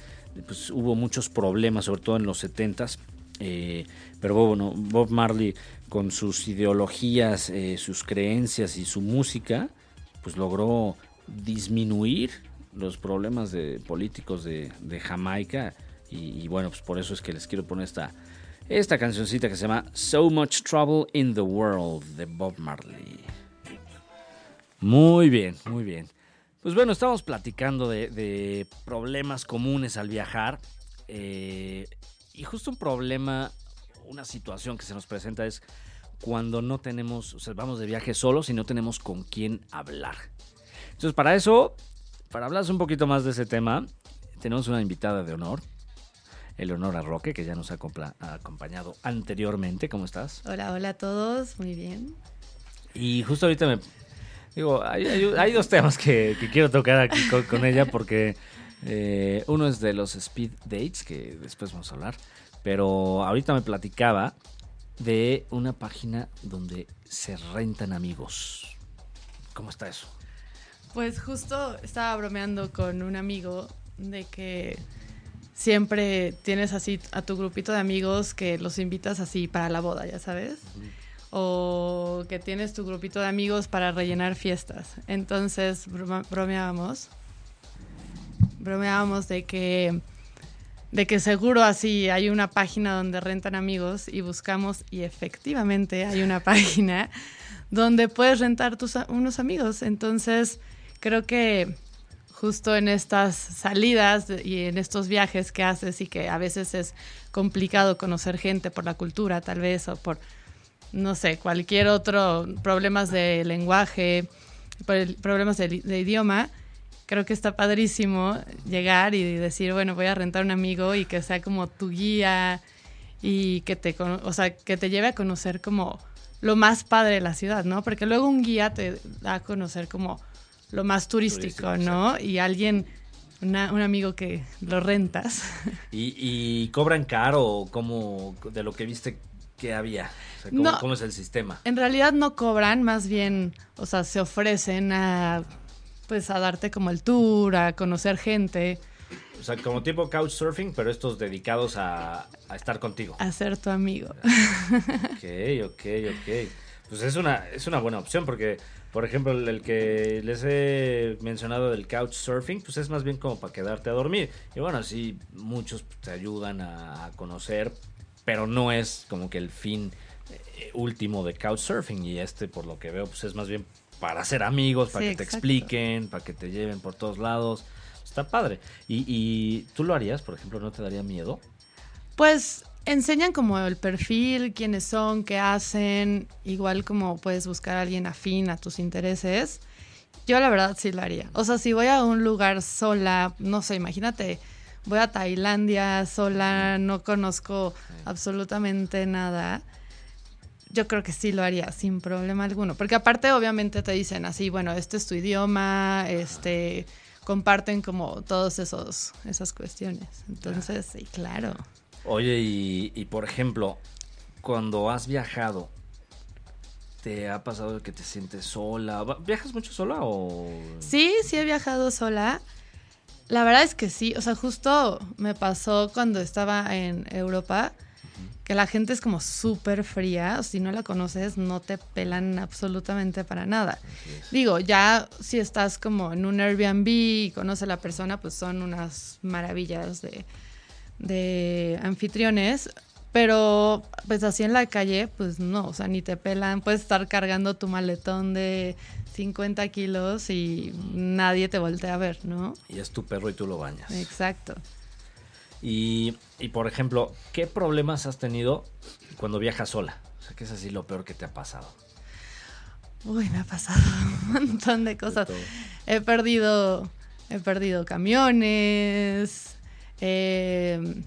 pues hubo muchos problemas sobre todo en los 70s eh, pero bueno Bob Marley con sus ideologías eh, sus creencias y su música pues logró disminuir los problemas de políticos de, Jamaica y, y, bueno pues por eso es que les quiero poner esta esta cancioncita que se llama So Much Trouble in the World de Bob Marley muy bien, muy bien. Pues bueno, estamos platicando de, problemas comunes al viajar. Eh, y justo un problema, una situación que se nos presenta es cuando no tenemos, o sea, vamos de viaje solos y no tenemos con quién hablar. Entonces, para eso, para hablar un poquito más de ese tema, tenemos una invitada de honor, Eleonora Roque, que ya nos ha acompañado anteriormente. ¿Cómo estás? Hola, hola a todos, muy bien. Y justo ahorita me, Digo, hay, dos temas que, quiero tocar aquí con, ella porque eh, uno es de los speed dates, que después vamos a hablar, pero ahorita me platicaba de una página donde se rentan amigos. ¿Cómo está eso? Pues justo estaba bromeando con un amigo de que siempre tienes así a tu grupito de amigos que los invitas así para la boda, ya sabes o que tienes tu grupito de amigos para rellenar fiestas. Entonces bromeábamos, bromeábamos de que, de que seguro así hay una página donde rentan amigos y buscamos y efectivamente hay una página donde puedes rentar unos amigos. Entonces creo que justo en estas salidas y en estos viajes que haces y que a veces es complicado conocer gente por la cultura tal vez o por no sé, cualquier otro, problemas de lenguaje, problemas de, idioma, creo que está padrísimo llegar y decir, bueno, voy a rentar un amigo y que sea como tu guía y que te, o sea, que te lleve a conocer como lo más padre de la ciudad, ¿no? Porque luego un guía te da a conocer como lo más turístico, ¿no? Y alguien, un amigo que lo rentas. ¿Y, ¿Y, cobran caro como de lo que viste que había? ¿cómo, es el sistema? En realidad no cobran, más bien, o sea, se ofrecen a, pues, a darte como el tour, a conocer gente. O sea, como tipo couchsurfing, pero estos dedicados a, estar contigo. A ser tu amigo. Ok, ok, ok. Pues es una, es una buena opción porque, por ejemplo, el, que les he mencionado del couchsurfing, pues es más bien como para quedarte a dormir. Y bueno, así muchos te ayudan a conocer pero no es como que el fin eh, último de Couchsurfing y este por lo que veo pues es más bien para hacer amigos, para Sí, que te exacto. expliquen, para que te lleven por todos lados. Está padre. Y, y tú lo harías, por ejemplo, ¿no te daría miedo? Pues enseñan como el perfil, quiénes son, qué hacen, igual como puedes buscar a alguien afín a tus intereses. Yo la verdad sí lo haría. O sea, si voy a un lugar sola, no sé, imagínate, voy a Tailandia sola, no conozco absolutamente nada. Yo creo que sí lo haría sin problema alguno, porque aparte obviamente te dicen así, bueno, este es tu idioma, este comparten como todos esos esas cuestiones. Entonces, sí, claro. Oye, y, y, por ejemplo, cuando has viajado, ¿te ha pasado que te sientes sola? ¿Va- ¿Viajas mucho sola o...? Sí, sí he viajado sola. La verdad es que sí, o sea, justo me pasó cuando estaba en Europa, que la gente es como súper fría, o si no la conoces no te pelan absolutamente para nada. Digo, ya si estás como en un Airbnb y conoces a la persona, pues son unas maravillas de, de anfitriones, pero pues así en la calle, pues no, o sea, ni te pelan, puedes estar cargando tu maletón de 50 kilos y nadie te voltea a ver, ¿no? Y es tu perro y tú lo bañas. Exacto. Y, y, por ejemplo, ¿qué problemas has tenido cuando viajas sola? O sea, ¿qué es así lo peor que te ha pasado? Uy, me ha pasado un montón de cosas. He perdido, he perdido camiones, eh,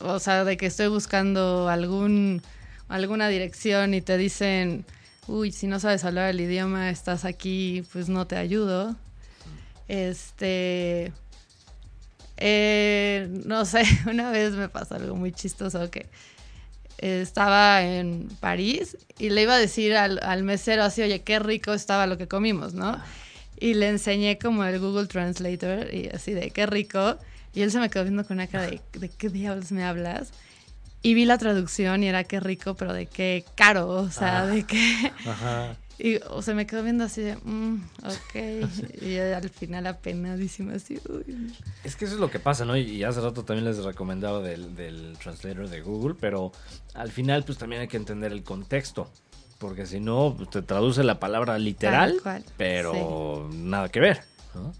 o sea, de que estoy buscando algún, alguna dirección y te dicen, uy, si no sabes hablar el idioma, estás aquí, pues no te ayudo. Este, eh, no sé, una vez me pasó algo muy chistoso que estaba en París y le iba a decir al, al mesero así, oye, qué rico estaba lo que comimos, ¿no? Y le enseñé como el Google Translator y así de qué rico. Y él se me quedó viendo con una cara de, ¿de qué diablos me hablas? Y vi la traducción y era qué rico, pero de qué caro, o sea, Ah. de qué... Ajá. Y o se me quedó viendo así de, mm, ok. Y al final apenadísima así, uy. Es que eso es lo que pasa, ¿no? Y, hace rato también les recomendaba del, del translator de Google, pero al final pues también hay que entender el contexto. Porque si no, pues, te traduce la palabra literal, pero nada que ver. ¿no?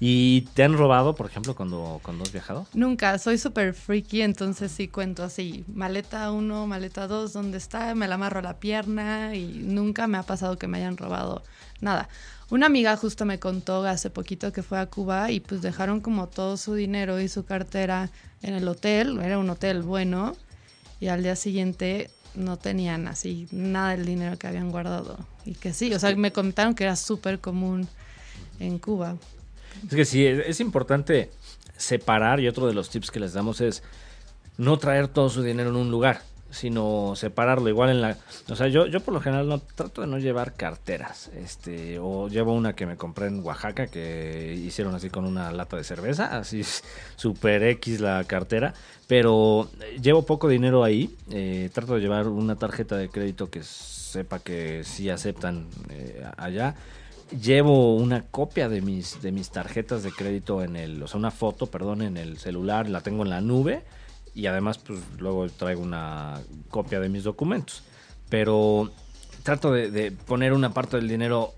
¿Y te han robado, por ejemplo, cuando, cuando has viajado? Nunca, soy súper freaky, entonces sí cuento así, maleta 1, maleta 2, ¿dónde está? Me la amarro a la pierna y nunca me ha pasado que me hayan robado nada. Una amiga justo me contó hace poquito que fue a Cuba y pues dejaron como todo su dinero y su cartera en el hotel, era un hotel bueno, y al día siguiente no tenían así nada del dinero que habían guardado. Y que sí, o sea, me contaron que era súper común en Cuba. Es que sí, es, importante separar y otro de los tips que les damos es no traer todo su dinero en un lugar, sino separarlo igual en la... O sea, yo, yo por lo general no trato de no llevar carteras, este, o llevo una que me compré en Oaxaca que hicieron así con una lata de cerveza, así super X la cartera, pero llevo poco dinero ahí, eh, trato de llevar una tarjeta de crédito que sepa que sí aceptan eh, allá llevo una copia de mis de mis tarjetas de crédito en el, o sea, una foto, perdón, en el celular, la tengo en la nube y además pues luego traigo una copia de mis documentos. Pero trato de, poner una parte del dinero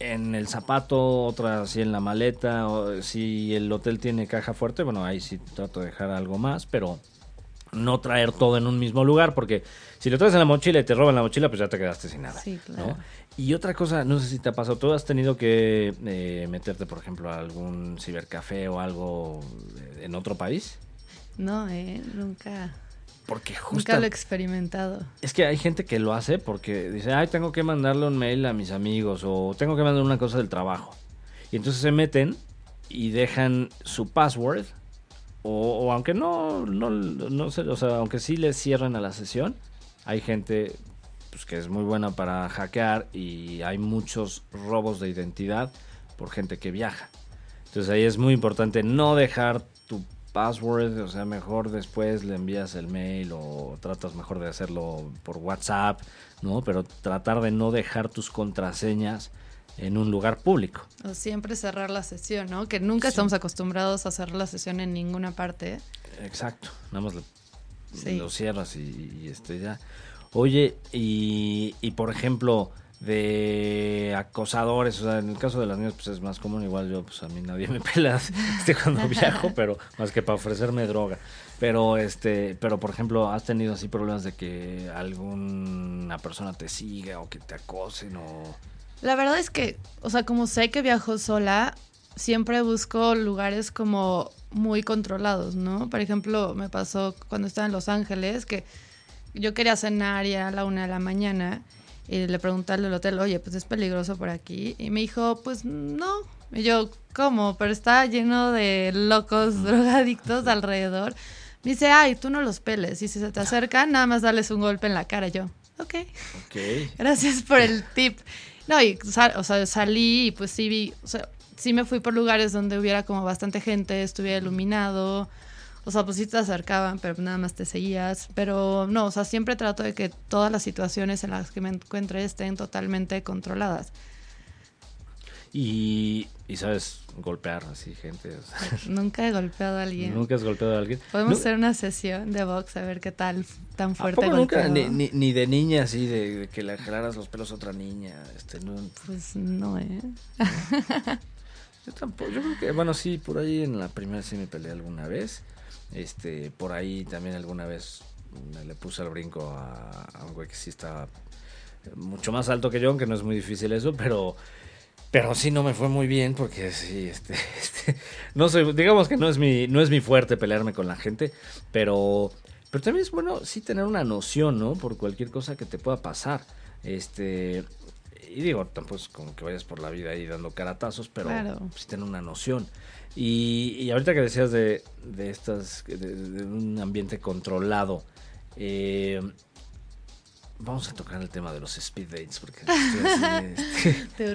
en el zapato, otra así en la maleta, o si el hotel tiene caja fuerte, bueno, ahí sí trato de dejar algo más, pero no traer todo en un mismo lugar, porque si lo traes en la mochila y te roban la mochila, pues ya te quedaste sin nada. Sí, ¿no? claro. Y otra cosa, no sé si te ha pasado, tú has tenido que eh, meterte, por ejemplo, a algún cibercafé o algo en otro país. No, eh, nunca, Porque nunca justo lo he experimentado. es que hay gente que lo hace porque dice, ay, tengo que mandarle un mail a mis amigos o tengo que mandar una cosa del trabajo. Y entonces se meten y dejan su password o, aunque no, no, no sé, o sea, aunque sí les cierren a la sesión, hay gente pues, que es muy buena para hackear y hay muchos robos de identidad por gente que viaja. Entonces ahí es muy importante no dejar tu password, o sea, mejor después le envías el mail o tratas mejor de hacerlo por WhatsApp, ¿no? Pero tratar de no dejar tus contraseñas en un lugar público. O siempre cerrar la sesión, ¿no? Que nunca estamos acostumbrados a cerrar la sesión en ninguna parte. Exacto, nada más lo cierras y, este ya. Oye, y, y por ejemplo, de acosadores, o sea, en el caso de las niñas pues es más común, igual yo pues a mí nadie me pela este, cuando viajo, pero más que para ofrecerme droga. Pero este, pero por ejemplo, ¿has tenido así problemas de que alguna persona te siga o que te acosen o La verdad es que, o sea, como sé que viajo sola, siempre busco lugares como muy controlados, ¿no? Por ejemplo, me pasó cuando estaba en Los Ángeles que yo quería cenar ya a la una de la mañana y le pregunté al hotel, oye, pues es peligroso por aquí. Y me dijo, pues no. Y yo, ¿cómo? Pero está lleno de locos drogadictos alrededor. Me dice, ay, tú no los peles. Y si se te acercan, nada más dales un golpe en la cara. Yo, ok. Ok. Gracias por el tip. No, y o sea, salí y pues sí vi, o sea, sí me fui por lugares donde hubiera como bastante gente, estuviera iluminado. O sea, pues sí te acercaban, pero nada más te seguías. Pero no, o sea, siempre trato de que todas las situaciones en las que me encuentre estén totalmente controladas. Y, y sabes, golpear así gente. Nunca he golpeado a alguien. Nunca has golpeado a alguien. Podemos hacer una sesión de box a ver qué tal tan fuerte nunca ni, ni, de niña así de, que le jalaras los pelos a otra niña, este no. Pues no, eh. Yo tampoco, yo creo que bueno, sí, por ahí en la primera sí me peleé alguna vez. Este, por ahí también alguna vez me le puse al brinco a, un güey que sí está mucho más alto que yo, aunque no es muy difícil eso, pero pero sí no me fue muy bien porque sí, este, este, no sé, digamos que no es mi, no es mi fuerte pelearme con la gente, pero, pero también es bueno sí tener una noción, ¿no? Por cualquier cosa que te pueda pasar. Este, y digo, tampoco es como que vayas por la vida ahí dando caratazos, pero sí tener una noción. Y, y ahorita que decías de, de estas, de, un ambiente controlado, eh, vamos a tocar el tema de los speed dates, porque te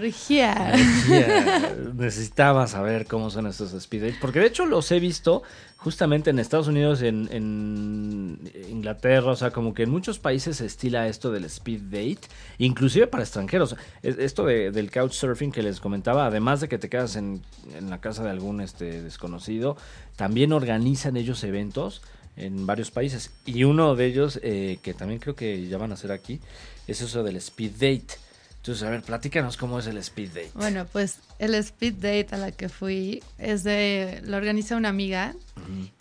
Necesitaba saber cómo son estos speed dates, porque de hecho los he visto justamente en Estados Unidos, en, en Inglaterra, o sea, como que en muchos países se estila esto del speed date, inclusive para extranjeros. Esto de, del couchsurfing que les comentaba, además de que te quedas en, en la casa de algún este, desconocido, también organizan ellos eventos en varios países. Y uno de ellos, eh, que también creo que ya van a hacer aquí, es eso del speed date. Entonces, a ver, platícanos cómo es el speed date. Bueno, pues el speed date a la que fui es de, lo organiza una amiga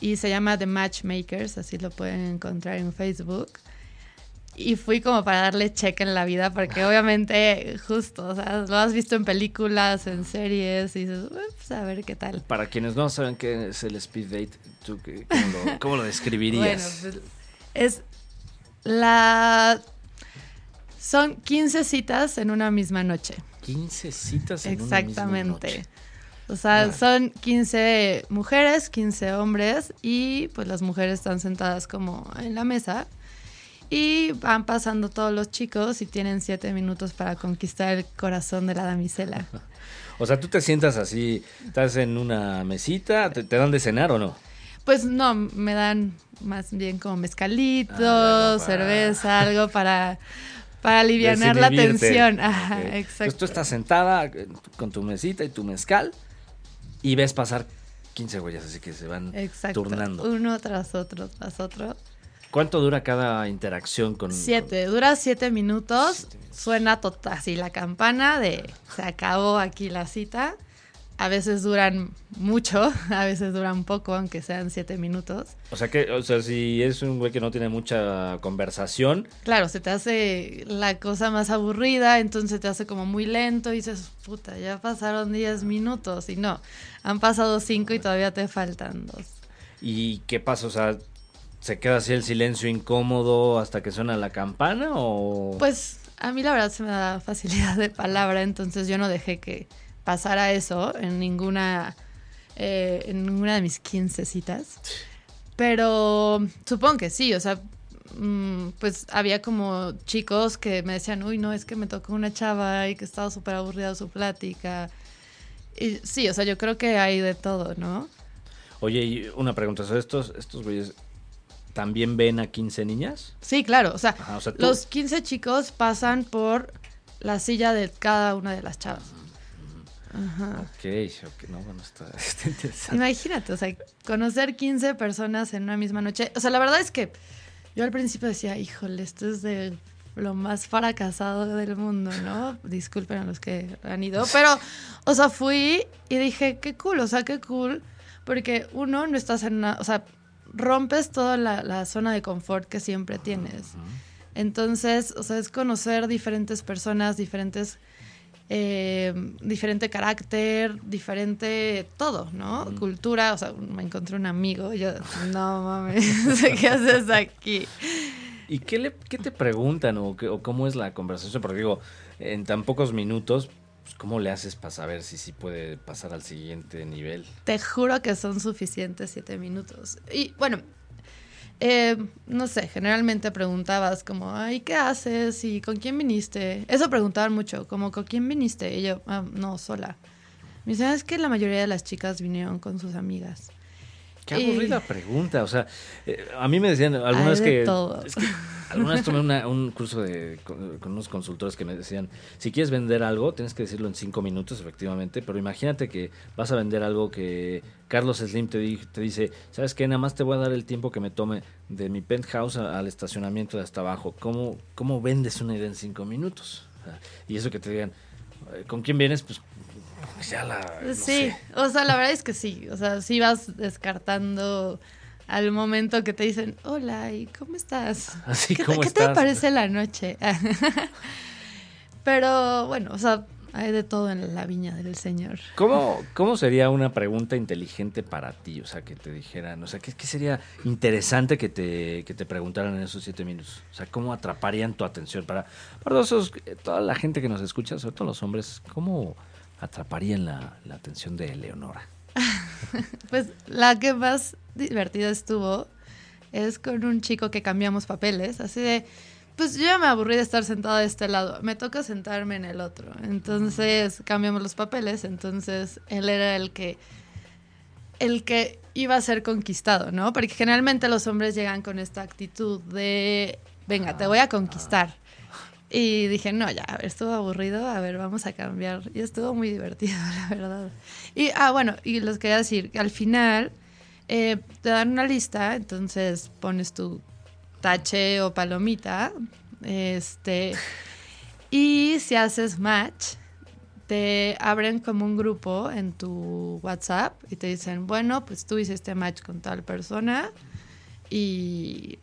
y se llama The Matchmakers, así lo pueden encontrar en Facebook y fui como para darle check en la vida, porque obviamente, justo, o sea, lo has visto en películas, en series, y dices, pues a ver qué tal. Para quienes no saben qué es el speed date, ¿tú cómo, lo, describirías? bueno, pues es la... Son 15 citas en una misma noche. 15 citas en Exactamente. una misma noche. O sea, son 15 mujeres, 15 hombres y pues las mujeres están sentadas como en la mesa y van pasando todos los chicos y tienen siete minutos para conquistar el corazón de la damisela. O sea, tú te sientas así, estás en una mesita, ¿te, dan de cenar o no? Pues no, me dan más bien como mezcalito, ah, cerveza, algo para, para aliviar la tensión. Ajá, exacto. Entonces tú estás sentada eh, con tu mesita y tu mezcal y ves pasar 15 huellas, así que se van exacto. turnando. Uno tras otro, tras otro. ¿Cuánto dura cada interacción con...? Siete, dura siete minutos. Suena total, así la campana de se acabó aquí la cita. A veces duran mucho, a veces duran poco, aunque sean siete minutos. O sea que, o sea, si es un güey que no tiene mucha conversación. Claro, se te hace la cosa más aburrida, entonces te hace como muy lento y dices, puta, ya pasaron diez minutos. Y no, han pasado cinco y todavía te faltan dos. ¿Y qué pasa? O sea, ¿Se queda así el silencio incómodo hasta que suena la campana o...? Pues a mí la verdad se me da facilidad de palabra, entonces yo no dejé que pasara eso en ninguna, eh, en ninguna de mis 15 citas. Pero supongo que sí, o sea, mm, pues había como chicos que me decían, uy, no, es que me tocó una chava y que estaba súper aburrida su plática. Y sí, o sea, yo creo que hay de todo, ¿no? Oye, y una pregunta, estos, estos güeyes también ven a 15 niñas? Sí, claro. O sea, los 15 chicos pasan por la silla de cada una de las chavas. Ajá. Ok, ok, no, bueno, está, interesante. Imagínate, o sea, conocer 15 personas en una misma noche. O sea, la verdad es que yo al principio decía, híjole, esto es de lo más fracasado del mundo, ¿no? Disculpen a los que han ido, pero, o sea, fui y dije, qué cool, o sea, qué cool, porque uno, no estás en una, o sea, rompes toda la, zona de confort que siempre tienes. Entonces, o sea, es conocer diferentes personas, diferentes, eh, diferente carácter, diferente todo, ¿no? Cultura, o sea, me encontré un amigo, yo, no mames, ¿qué haces aquí? ¿Y qué, le, qué te preguntan o, o cómo es la conversación? Porque digo, en tan pocos minutos, pues, ¿cómo le haces para saber si sí puede pasar al siguiente nivel? Te juro que son suficientes siete minutos. Y bueno, eh, no sé, generalmente preguntabas como, ay, ¿qué haces? ¿Y con quién viniste? Eso preguntaban mucho, como, ¿con quién viniste? Y yo, ah, no, sola. Me dicen, es que la mayoría de las chicas vinieron con sus amigas. Qué aburrida pregunta. O sea, eh, a mí me decían algunas que, es que, Algunas tomé un curso de, con, unos consultores que me decían, si quieres vender algo, tienes que decirlo en cinco minutos, efectivamente, pero imagínate que vas a vender algo que Carlos Slim te, te dice, ¿sabes qué? Nada más te voy a dar el tiempo que me tome de mi penthouse al estacionamiento de hasta abajo. ¿Cómo, cómo vendes una idea en cinco minutos? y eso que te digan, ¿con quién vienes? Pues la. sí, o sea, la verdad es que sí. O sea, sí vas descartando al momento que te dicen, hola, ¿y cómo estás? Así, ¿Qué, ¿cómo ¿qué te parece la noche? Pero bueno, o sea, hay de todo en la viña del Señor. ¿Cómo, ¿Cómo sería una pregunta inteligente para ti? O sea, que te dijeran, o sea, ¿qué, qué sería interesante que te, que te preguntaran en esos siete minutos? O sea, ¿cómo atraparían tu atención? Para, para todos esos, toda la gente que nos escucha, sobre todo los hombres, ¿cómo atraparían la, la atención de Leonora? pues la que más divertida estuvo es con un chico que cambiamos papeles, así de, pues yo ya me aburrí de estar sentada de este lado, me toca sentarme en el otro. Entonces cambiamos los papeles, entonces él era el que el que iba a ser conquistado, ¿no? Porque generalmente los hombres llegan con esta actitud de, venga, te voy a conquistar. Y dije, no, ya, a estuvo aburrido, a ver, vamos a cambiar. Y estuvo muy divertido, la verdad. Y, ah, bueno, y les quería decir al final eh, te dan una lista, entonces pones tu tache o palomita, este, y si haces match, te abren como un grupo en tu WhatsApp y te dicen, bueno, pues tú hiciste match con tal persona y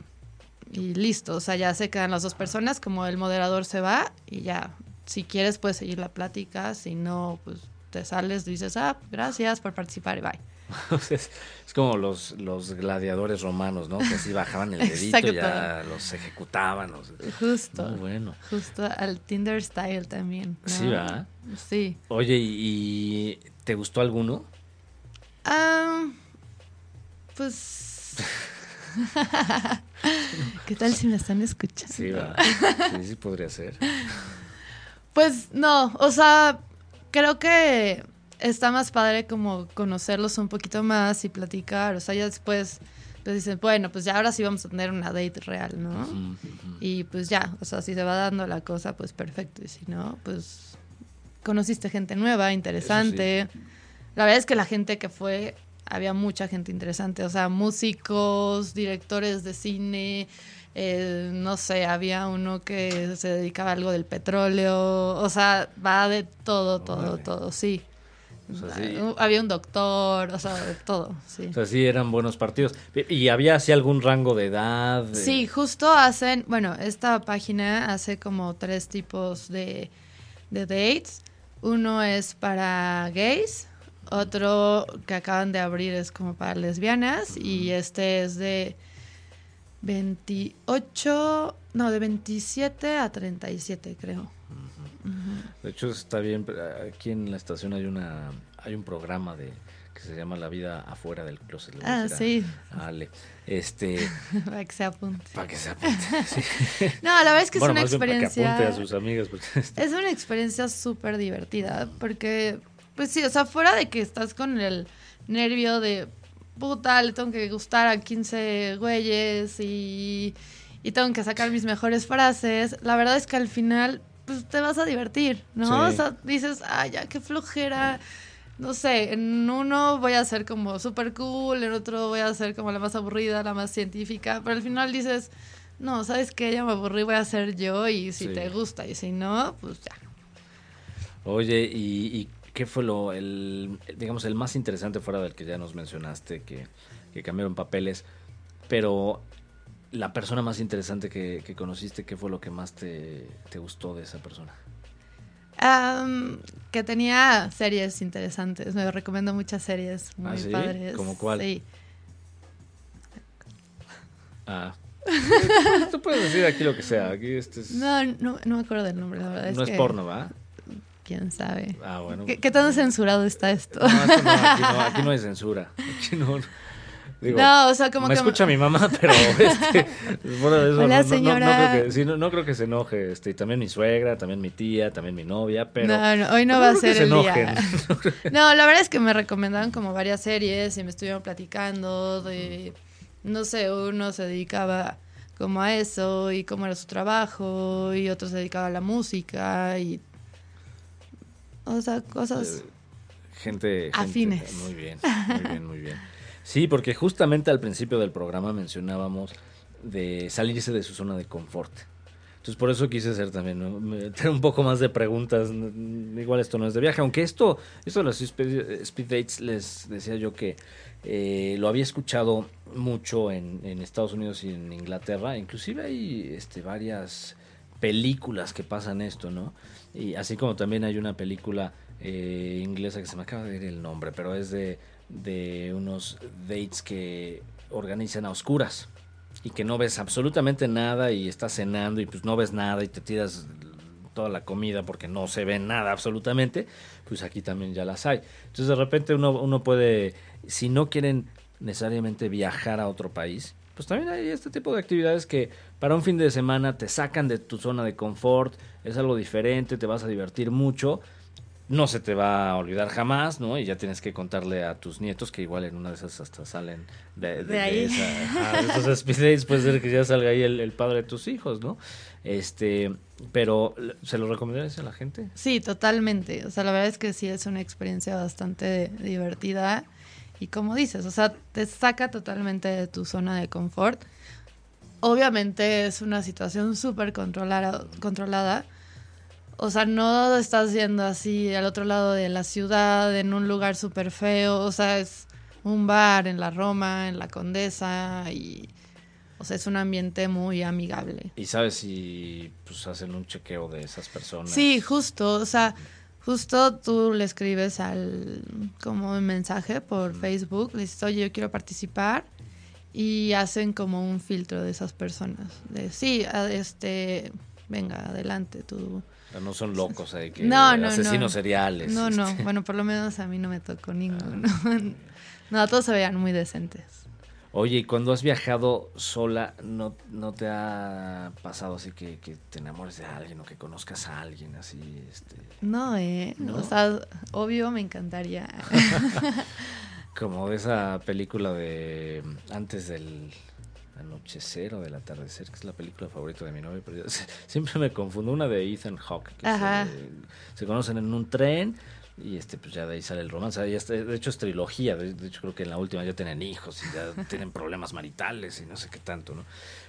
y listo, o sea, ya se quedan las dos personas, como el moderador se va y ya, si quieres puedes seguir la plática, si no, pues te sales, dices, ah, gracias por participar y bye. es, como los, los gladiadores romanos, ¿no? Que así bajaban el dedito y ya los ejecutaban. Justo. Muy bueno. Justo al Tinder style también. Sí, ¿verdad? Sí. Oye, ¿y, te gustó alguno? Ah, pues ¿Qué tal si me están escuchando? Sí, sí, podría ser. Pues no, o sea, creo que está más padre como conocerlos un poquito más y platicar. O sea, ya después pues dicen, bueno, pues ya ahora sí vamos a tener una date real, ¿no? Y pues ya, o sea, si se va dando la cosa, pues perfecto. Y si no, pues conociste gente nueva, interesante. La verdad es que la gente que fue había mucha gente interesante, o sea, músicos, directores de cine, eh, no sé, había uno que se dedicaba a algo del petróleo, o sea, va de todo, todo, todo, sí. Había un doctor, o sea, de todo, sí. O sea, sí, eran buenos partidos. ¿Y había así algún rango de edad? Sí, justo hacen, bueno, esta página hace como tres tipos de, de dates. Uno es para gays, otro que acaban de abrir es como para lesbianas y este es de 28, no, de 27 a 37 creo. De hecho está bien, aquí en la estación hay una hay un programa de que se llama La vida afuera del closet. Ah, sí. Ale. Este, para que se apunte. Para que se apunte, No, la verdad es que es una experiencia... Para que apunte a sus amigas. Es una experiencia súper divertida porque pues sí, o sea, fuera de que estás con el nervio de puta, le tengo que gustar a 15 güeyes y, y tengo que sacar mis mejores frases, la verdad es que al final pues te vas a divertir, ¿no? O sea, dices, ay, ya, qué flojera. No sé, en uno voy a ser como súper cool, en otro voy a ser como la más aburrida, la más científica, pero al final dices, no, ¿sabes qué? Ya me aburrí, voy a hacer yo y si Sí. te gusta y si no, pues ya. Oye, ¿y, y qué fue lo, el, digamos, el más interesante fuera del que ya nos mencionaste, que, que cambiaron papeles, pero la persona más interesante que, que conociste, ¿qué fue lo que más te, te gustó de esa persona? Am, que tenía series interesantes. Me recomiendo muchas series muy ¿Ah, sí? padres. ¿Cómo cuál? Sí. Ah. Tú puedes decir aquí lo que sea. Aquí este es, No, no, no me acuerdo del nombre, la verdad. no es que, porno, ¿va? ¿Quién sabe? Ah, bueno. ¿Qué, qué tan censurado está esto? No, esto no, aquí, no, aquí no hay censura. Aquí no. Digo, no, o sea, como me que... escucha mi mamá, pero este, de eso, Hola, no, no- no- señora. No, creo que, sí, no- no creo que se enoje. Este, y también mi suegra, también mi tía, también mi novia, pero. no, hoy no va a ser se el día. No, la verdad es que me recomendaron como varias series y me estuvieron platicando de, no sé, uno se dedicaba como a eso y cómo era su trabajo y otro se dedicaba a la música y, o sea, cosas... gente, gente- Afines. Muy bien, muy bien, muy bien. Sí, porque justamente al principio del programa mencionábamos de salirse de su zona de confort. Entonces por eso quise hacer también ¿no? un poco más de preguntas. Igual esto no es de viaje, aunque esto, esto de los speed, speed dates les decía yo que eh, lo había escuchado mucho en, en Estados Unidos y en Inglaterra. Inclusive hay este, varias películas que pasan esto, ¿no? Y así como también hay una película eh, inglesa que se me acaba de ir el nombre, pero es de, de unos dates que organizan a oscuras y que no ves absolutamente nada y estás cenando y pues no ves nada y te tiras toda la comida porque no se ve nada absolutamente, pues aquí también ya las hay. Entonces de repente uno, uno puede, si no quieren necesariamente viajar a otro país, pues también hay este tipo de actividades que para un fin de semana te sacan de tu zona de confort, es algo diferente, te vas a divertir mucho, no se te va a olvidar jamás, ¿no? Y ya tienes que contarle a tus nietos que igual en una de esas hasta salen de, de- De de ahí. esa- de esos speed dates, puede ser que ya salga ahí el, el padre de tus hijos, ¿no? Este, pero ¿se lo recomendarías a la gente? Sí, totalmente. O sea, la verdad es que sí es una experiencia bastante divertida. Y como dices, o sea, te saca totalmente de tu zona de confort. Obviamente es una situación súper controlada, controlada. O sea, no estás yendo así al otro lado de la ciudad, en un lugar súper feo. O sea, es un bar en la Roma, en la Condesa. Y, o sea, es un ambiente muy amigable. Y sabes si pues hacen un chequeo de esas personas. Sí, justo, o sea, justo tú le escribes al como un mensaje por Facebook, le dices, oye, yo quiero participar y hacen como un filtro de esas personas. De sí, a- este, venga, adelante, tú. O sea, no son locos ahí que No, no, asesinos no. seriales. No, no, este. bueno, por lo menos a mí no me tocó ninguno. No, todos se veían muy decentes. Oye, y cuando has viajado sola, ¿no, no te ha pasado así que, que te enamores de alguien o que conozcas a alguien así? Este, No, eh, ¿No? o sea, obvio me encantaría. como de esa película de antes del anochecer o del atardecer, que es la película favorita de mi novia, pero yo siempre me confundo. Una de Ethan Hawke, que se, se conocen en un tren y este pues ya de ahí sale el romance. Ahí está- de hecho es trilogía, de, hecho creo que en la última ya tienen hijos y ya tienen problemas maritales y no sé qué tanto, ¿no?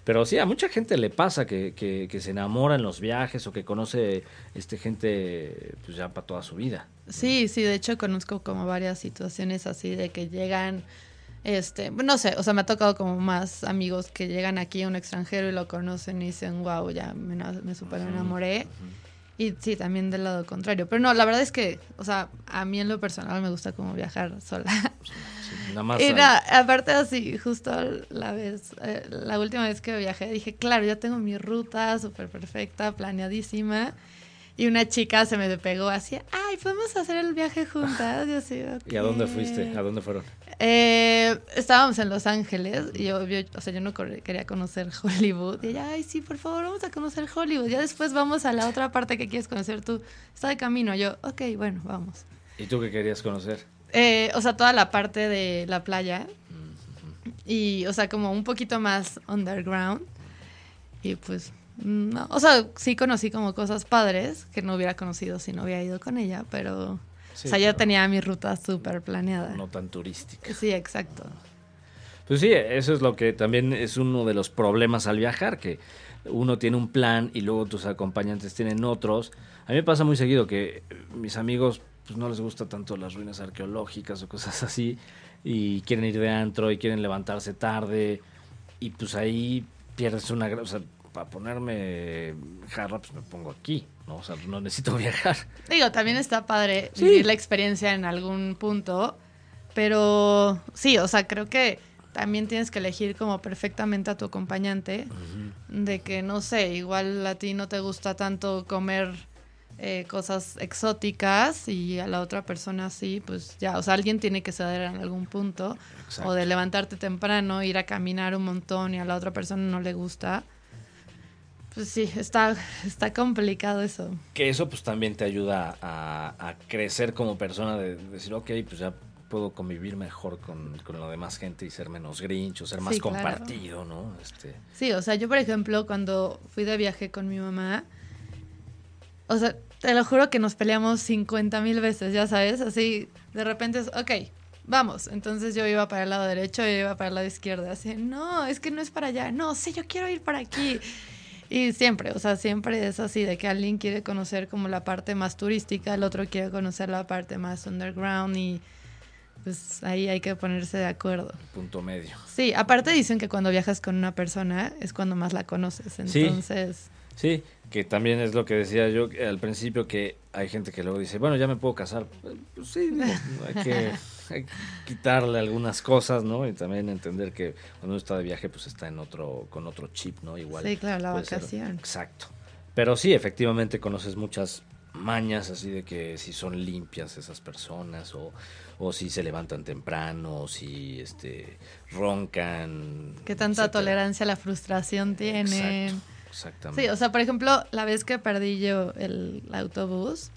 Pero sí, a mucha gente le pasa que, que, que se enamora en los viajes o que conoce este gente pues ya para toda su vida. Sí, sí, de hecho conozco como varias situaciones así de que llegan, este, no sé, o sea, me ha tocado como más amigos que llegan aquí a un extranjero y lo conocen y dicen, wow, ya me, me super enamoré. Y sí, también del lado contrario. Pero no, la verdad es que, o sea, a mí en lo personal me gusta como viajar sola. Sí, nada más Y ahí- na- aparte así, justo la vez, eh, la última vez que viajé, dije, claro, ya tengo mi ruta súper perfecta, planeadísima. Y una chica se me pegó así, ay, podemos hacer el viaje juntas. Y, así, ¿Y a dónde fuiste? ¿A dónde fueron? Eh, estábamos en Los Ángeles y yo, yo- o sea, yo no quería conocer Hollywood. Y ella, ay, sí, por favor, vamos a conocer Hollywood. Ya después vamos a la otra parte que quieres conocer tú. Está de camino. Yo, ok, bueno, vamos. ¿Y tú qué querías conocer? Eh, o sea, toda la parte de la playa. Y, o sea, como un poquito más underground. Y pues, no. O sea, sí conocí como cosas padres que no hubiera conocido si no hubiera ido con ella, pero. Sí, o sea, pero tenía mi ruta súper planeada. No tan turística. Sí, exacto. Pues sí, eso es lo que también es uno de los problemas al viajar, que uno tiene un plan y luego tus acompañantes tienen otros. A mí me pasa muy seguido que mis amigos pues, no les gusta tanto las ruinas arqueológicas o cosas así y quieren ir de antro y quieren levantarse tarde y pues ahí pierdes una... O sea, para ponerme jarra, pues me pongo aquí, ¿no? O sea, no necesito viajar. Digo, también está padre vivir la experiencia en algún punto, pero sí, o sea, creo que también tienes que elegir como perfectamente a tu acompañante, de que, no sé, igual a ti no te gusta tanto comer eh, cosas exóticas y a la otra persona sí, pues ya, o sea, alguien tiene que ceder en algún punto, o de levantarte temprano, ir a caminar un montón y a la otra persona no le gusta. Pues sí, está, está complicado eso. Que eso pues también te ayuda a, a crecer como persona, de decir, ok, pues ya puedo convivir mejor con, con la demás gente y ser menos grinch o ser más compartido, ¿no? Este... Sí, o sea, yo por ejemplo cuando fui de viaje con mi mamá, o sea, te lo juro que nos peleamos 50 mil veces, ya sabes, así de repente es, ok, vamos. Entonces yo iba para el lado derecho y iba para el lado izquierdo, así, no, es que no es para allá, no, sí, yo quiero ir para aquí. Y siempre, o sea, siempre es así, de que alguien quiere conocer como la parte más turística, el otro quiere conocer la parte más underground y pues ahí hay que ponerse de acuerdo. Punto medio. Sí, aparte dicen que cuando viajas con una persona es cuando más la conoces, entonces... Sí, que también es lo que decía yo al principio, que hay gente que luego dice, bueno, ya me puedo casar. Pues sí, hay, que, quitarle algunas cosas, ¿no? Y también entender que cuando uno está de viaje, pues está en otro, con otro chip, ¿no? Igual. Sí, claro, la vacación. exacto. Pero sí, efectivamente conoces muchas mañas así de que si son limpias esas personas o, o si se levantan temprano, o si este roncan. ¿Qué tanta tolerancia a la frustración tienen? exactamente. Sí, o sea, por ejemplo, la vez que perdí yo el autobús,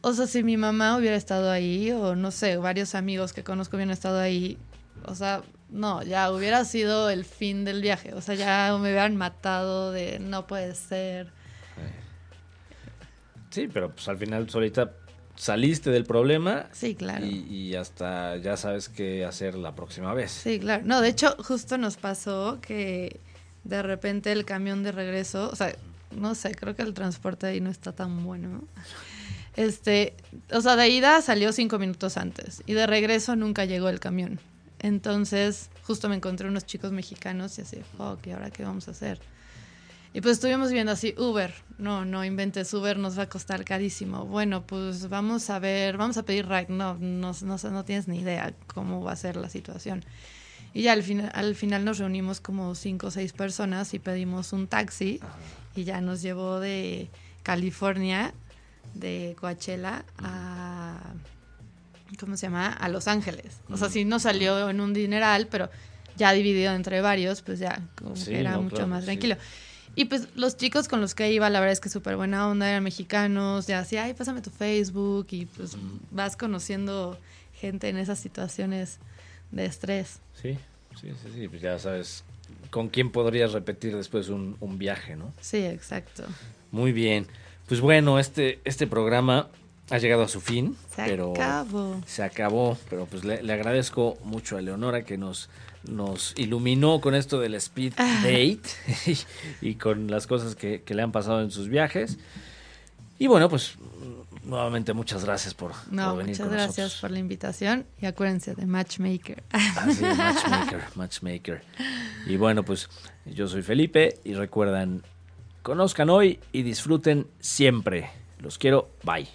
o sea, si mi mamá hubiera estado ahí, o no sé, varios amigos que conozco hubieran estado ahí, o sea, no, ya hubiera sido el fin del viaje. O sea, ya me hubieran matado de no puede ser. Sí, pero pues al final solita saliste del problema. Sí, claro. Y, hasta ya sabes qué hacer la próxima vez. Sí, claro. No, de hecho, justo nos pasó que de repente el camión de regreso, o sea, no sé, creo que el transporte ahí no está tan bueno. Este, o sea, de ida salió cinco minutos antes y de regreso nunca llegó el camión. Entonces, justo me encontré unos chicos mexicanos y así, fuck, ¿y ahora qué vamos a hacer? Y pues estuvimos viendo así, Uber, no, no inventes, Uber nos va a costar carísimo. Bueno, pues vamos a ver, vamos a pedir ride, no, no, no, no tienes ni idea cómo va a ser la situación. Y ya al, final al final nos reunimos como cinco o seis personas y pedimos un taxi y ya nos llevó de California, de Coachella, a... ¿Cómo se llama? A Los Ángeles. O sea, sí nos salió en un dineral, pero ya dividido entre varios, pues ya como que era mucho más tranquilo. Y pues los chicos con los que iba, la verdad es que súper buena onda, eran mexicanos, ya así, ay, pásame tu Facebook y pues vas conociendo gente en esas situaciones de estrés. Sí, sí, sí, sí, pues ya sabes con quién podrías repetir después un, viaje, ¿no? Sí, exacto. Muy bien. Pues bueno, este, este programa ha llegado a su fin. Se pero acabó. Se acabó, pero pues le, le agradezco mucho a Leonora que nos nos iluminó con esto del speed ah. date y, con las cosas que, le han pasado en sus viajes. Y bueno, pues nuevamente muchas gracias por, no, Muchas gracias por la invitación y acuérdense de Matchmaker. Así, ah, Matchmaker, Matchmaker. Y bueno, pues yo soy Felipe y recuerdan, conozcan hoy y disfruten siempre. Los quiero, bye.